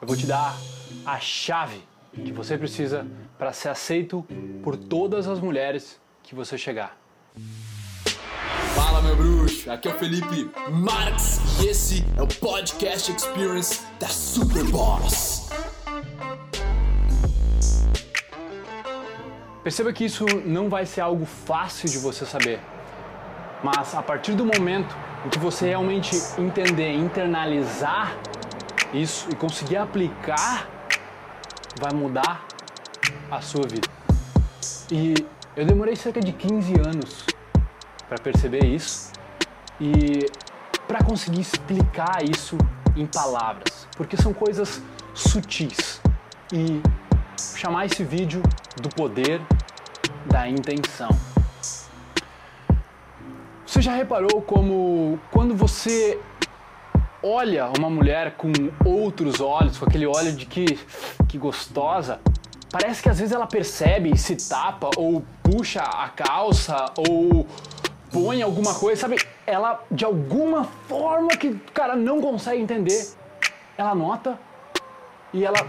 eu vou te dar a chave que você precisa para ser aceito por todas as mulheres que você chegar. Fala meu bruxo, aqui é o Felipe Marx e esse é o Podcast Experience da Superboss. Perceba que isso não vai ser algo fácil de você saber, mas a partir do momento em que você realmente entender, internalizar isso e conseguir aplicar, vai mudar a sua vida. E eu demorei cerca de 15 anos para perceber isso e para conseguir explicar isso em palavras, porque são coisas sutis. E chamar esse vídeo do poder da intenção. Você já reparou como quando você olha uma mulher com outros olhos, com aquele olho de que, que gostosa, parece que às vezes ela percebe, se tapa ou puxa a calça ou põe alguma coisa, sabe? Ela de alguma forma que o cara não consegue entender, ela nota e ela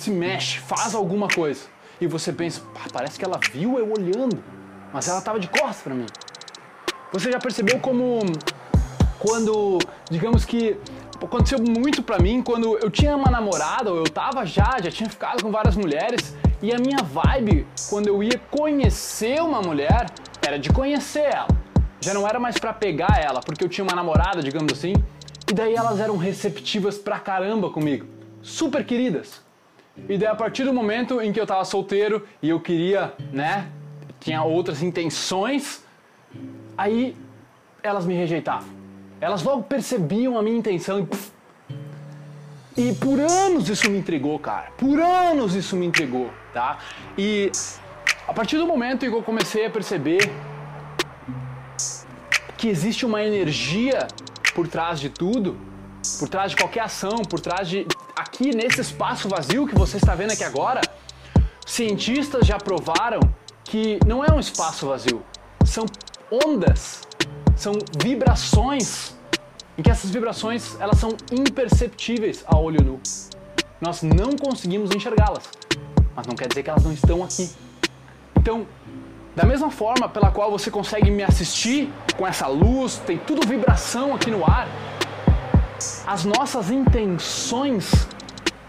se mexe, faz alguma coisa. E você pensa, parece que ela viu eu olhando, mas ela estava de costas para mim. Você já percebeu como quando, digamos que aconteceu muito pra mim quando eu tinha uma namorada, ou eu tava já, já tinha ficado com várias mulheres, e a minha vibe quando eu ia conhecer uma mulher era de conhecer ela. Já não era mais pra pegar ela, porque eu tinha uma namorada, digamos assim, e daí elas eram receptivas pra caramba comigo, super queridas. E daí a partir do momento em que eu tava solteiro e eu queria, né, tinha outras intenções, aí elas me rejeitavam. Elas logo percebiam a minha intenção e. E por anos isso me entregou, cara. Por anos isso me entregou, tá? E a partir do momento em que eu comecei a perceber que existe uma energia por trás de tudo, por trás de qualquer ação, por trás de aqui nesse espaço vazio que você está vendo aqui agora, cientistas já provaram que não é um espaço vazio, são ondas são vibrações em que essas vibrações elas são imperceptíveis a olho nu. Nós não conseguimos enxergá-las, mas não quer dizer que elas não estão aqui. Então, da mesma forma pela qual você consegue me assistir com essa luz, tem tudo vibração aqui no ar, as nossas intenções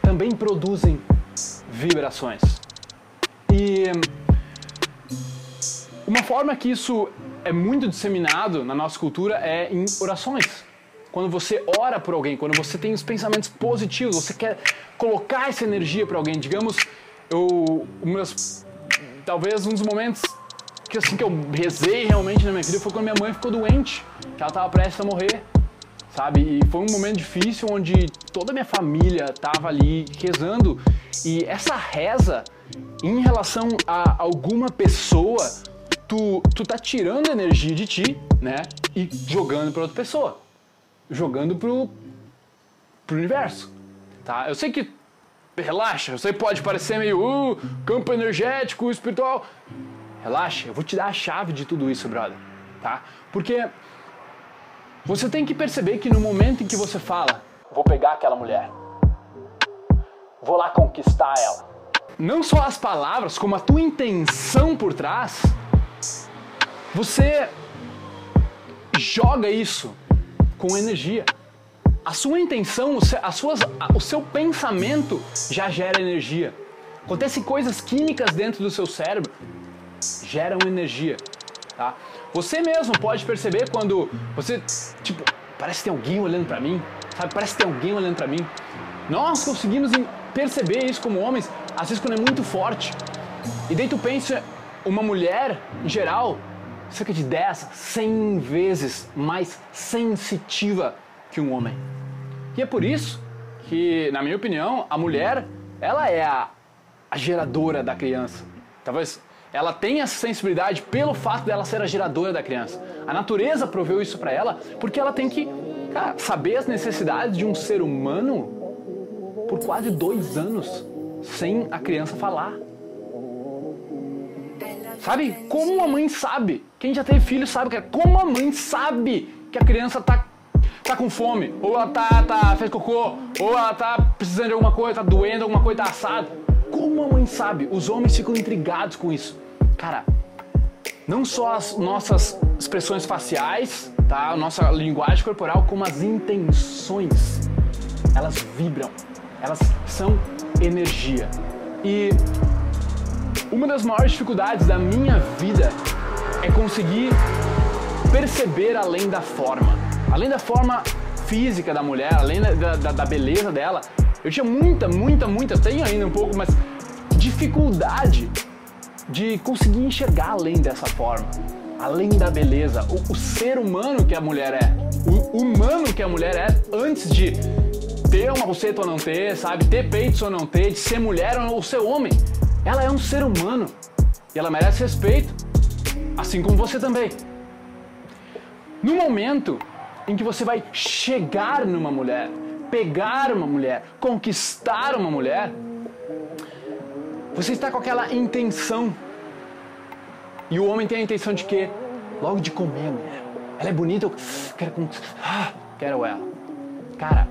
também produzem vibrações. E uma forma que isso é muito disseminado na nossa cultura é em orações. Quando você ora por alguém, quando você tem os pensamentos positivos, você quer colocar essa energia para alguém. Digamos, eu, meus, talvez um dos momentos que assim que eu rezei realmente na minha vida foi quando minha mãe ficou doente, que ela estava prestes a morrer, sabe? E foi um momento difícil onde toda a minha família estava ali rezando e essa reza em relação a alguma pessoa tu, tu tá tirando energia de ti, né? E jogando para outra pessoa. Jogando pro, pro universo. Tá? Eu sei que. Relaxa, eu sei que pode parecer meio uh, campo energético, espiritual. Relaxa, eu vou te dar a chave de tudo isso, brother. Tá? Porque você tem que perceber que no momento em que você fala, vou pegar aquela mulher, vou lá conquistar ela. Não só as palavras, como a tua intenção por trás você joga isso com energia. A sua intenção, as suas, o seu pensamento já gera energia. Acontecem coisas químicas dentro do seu cérebro, geram energia. Tá? Você mesmo pode perceber quando você, tipo, parece que tem alguém olhando para mim, sabe? Parece que tem alguém olhando para mim. Nós conseguimos perceber isso como homens, às vezes quando é muito forte. E daí tu pensa, uma mulher, em geral, cerca de 10, 100 vezes mais sensitiva que um homem. E é por isso que, na minha opinião, a mulher, ela é a, a geradora da criança. Talvez ela tenha essa sensibilidade pelo fato dela ser a geradora da criança. A natureza proveu isso para ela porque ela tem que cara, saber as necessidades de um ser humano por quase dois anos sem a criança falar. Sabe? Como a mãe sabe? Quem já teve filho sabe que é como a mãe sabe que a criança tá, tá com fome, ou ela tá, tá fez cocô, ou ela tá precisando de alguma coisa, tá doendo, alguma coisa tá assada. Como a mãe sabe? Os homens ficam intrigados com isso. Cara, não só as nossas expressões faciais, tá? A nossa linguagem corporal, como as intenções. Elas vibram, elas são energia. E uma das maiores dificuldades da minha vida é conseguir perceber além da forma. Além da forma física da mulher, além da, da, da beleza dela, eu tinha muita, muita, muita, tenho ainda um pouco, mas dificuldade de conseguir enxergar além dessa forma, além da beleza, o, o ser humano que a mulher é, o humano que a mulher é antes de ter uma buceta ou não ter, sabe, ter peitos ou não ter, de ser mulher ou ser homem. Ela é um ser humano e ela merece respeito, assim como você também. No momento em que você vai chegar numa mulher, pegar uma mulher, conquistar uma mulher, você está com aquela intenção. E o homem tem a intenção de quê? Logo de comer a mulher. Ela é bonita, eu quero, ah, quero ela. Cara,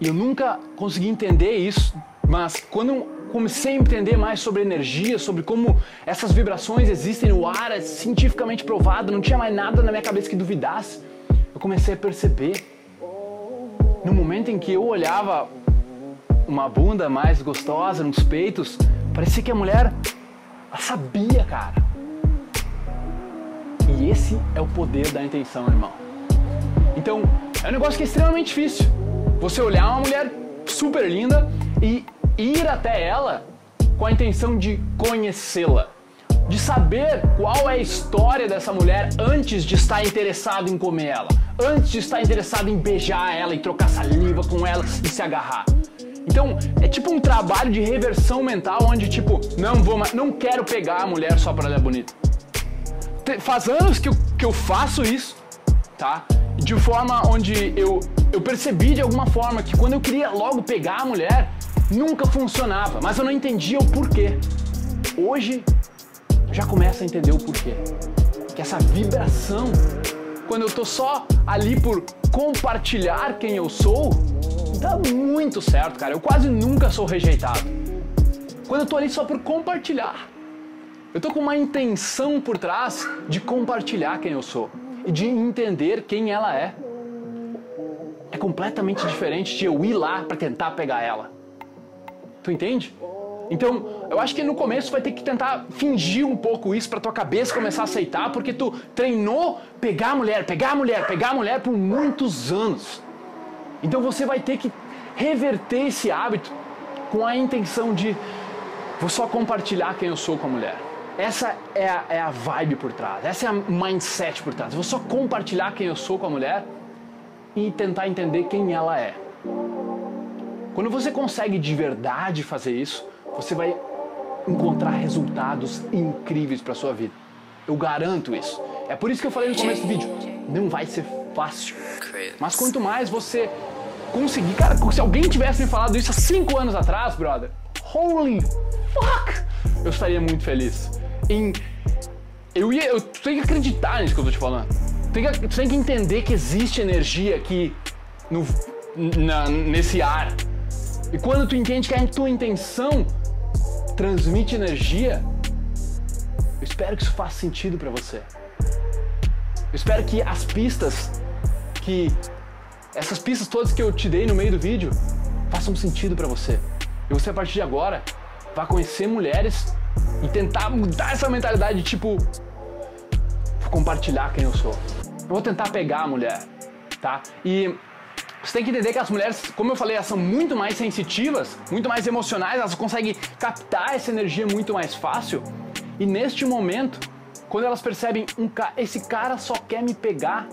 eu nunca consegui entender isso, mas quando comecei a entender mais sobre energia, sobre como essas vibrações existem no ar, é cientificamente provado, não tinha mais nada na minha cabeça que duvidasse. Eu comecei a perceber. No momento em que eu olhava uma bunda mais gostosa nos peitos, parecia que a mulher sabia, cara. E esse é o poder da intenção, irmão. Então, é um negócio que é extremamente difícil. Você olhar uma mulher super linda e ir até ela com a intenção de conhecê-la, de saber qual é a história dessa mulher antes de estar interessado em comer ela, antes de estar interessado em beijar ela e trocar saliva com ela e se agarrar. Então, é tipo um trabalho de reversão mental onde tipo, não vou, não quero pegar a mulher só para ela é bonita. Faz anos que eu, que eu faço isso, tá? De forma onde eu, eu percebi de alguma forma que quando eu queria logo pegar a mulher, nunca funcionava, mas eu não entendia o porquê. Hoje eu já começo a entender o porquê. Que essa vibração, quando eu tô só ali por compartilhar quem eu sou, dá muito certo, cara. Eu quase nunca sou rejeitado. Quando eu tô ali só por compartilhar. Eu tô com uma intenção por trás de compartilhar quem eu sou e de entender quem ela é. É completamente diferente de eu ir lá para tentar pegar ela. Tu entende? Então, eu acho que no começo vai ter que tentar fingir um pouco isso para tua cabeça começar a aceitar, porque tu treinou pegar a mulher, pegar a mulher, pegar a mulher por muitos anos. Então você vai ter que reverter esse hábito com a intenção de vou só compartilhar quem eu sou com a mulher. Essa é a, é a vibe por trás, essa é a mindset por trás. Vou só compartilhar quem eu sou com a mulher e tentar entender quem ela é. Quando você consegue de verdade fazer isso, você vai encontrar resultados incríveis para sua vida. Eu garanto isso. É por isso que eu falei no começo do vídeo, não vai ser fácil. Mas quanto mais você conseguir, cara, se alguém tivesse me falado isso há 5 anos atrás, brother, holy fuck, eu estaria muito feliz. Em eu ia, eu tenho que acreditar nisso que eu tô te falando. Tem que, tem que entender que existe energia aqui no, na, nesse ar e quando tu entende que a tua intenção transmite energia, eu espero que isso faça sentido para você. Eu espero que as pistas que essas pistas todas que eu te dei no meio do vídeo façam sentido para você. E você a partir de agora vai conhecer mulheres e tentar mudar essa mentalidade de tipo compartilhar quem eu sou. Eu vou tentar pegar a mulher, tá? E você tem que entender que as mulheres, como eu falei, elas são muito mais sensitivas, muito mais emocionais, elas conseguem captar essa energia muito mais fácil. E neste momento, quando elas percebem um ca esse cara só quer me pegar,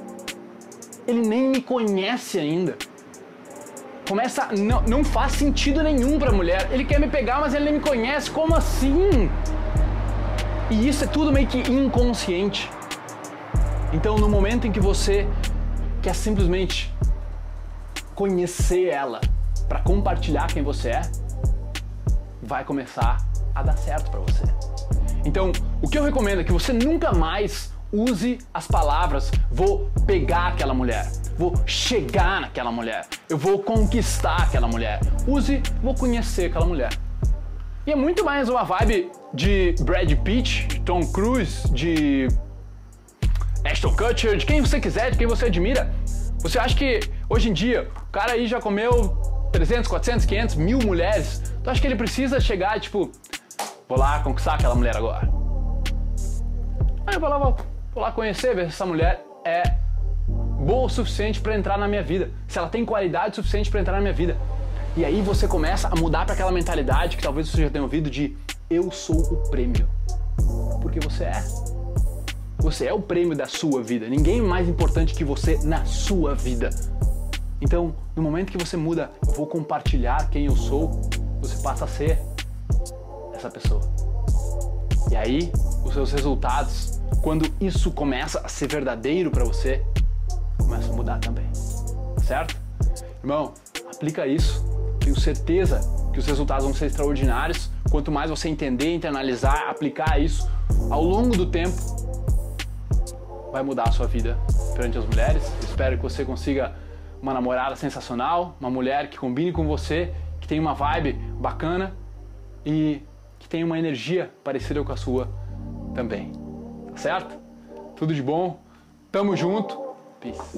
ele nem me conhece ainda. Começa, não, não faz sentido nenhum para a mulher. Ele quer me pegar, mas ele nem me conhece. Como assim? E isso é tudo meio que inconsciente. Então, no momento em que você quer simplesmente conhecer ela, para compartilhar quem você é, vai começar a dar certo para você. Então, o que eu recomendo é que você nunca mais use as palavras vou pegar aquela mulher. vou chegar naquela mulher, eu vou conquistar aquela mulher. Use, vou conhecer aquela mulher. E é muito mais uma vibe de Brad Pitt, de Tom Cruise, de Ashton Kutcher, de quem você quiser, de quem você admira. Você acha que hoje em dia o cara aí já comeu 300, 400, 500, mil mulheres? Tu acha que ele precisa chegar tipo, vou lá conquistar aquela mulher agora? Eu vou lá, vou, vou lá conhecer, ver se essa mulher é boa o suficiente para entrar na minha vida, se ela tem qualidade suficiente para entrar na minha vida. E aí você começa a mudar para aquela mentalidade que talvez você já tenha ouvido de eu sou o prêmio. Porque você é. Você é o prêmio da sua vida. Ninguém é mais importante que você na sua vida. Então, no momento que você muda, eu vou compartilhar quem eu sou, você passa a ser essa pessoa. E aí, os seus resultados, quando isso começa a ser verdadeiro para você, começa a mudar também. Certo? Irmão, aplica isso. Tenho certeza que os resultados vão ser extraordinários. Quanto mais você entender, internalizar, aplicar isso ao longo do tempo, vai mudar a sua vida perante as mulheres. Espero que você consiga uma namorada sensacional, uma mulher que combine com você, que tenha uma vibe bacana e que tenha uma energia parecida com a sua também. Tá certo? Tudo de bom. Tamo junto. Peace.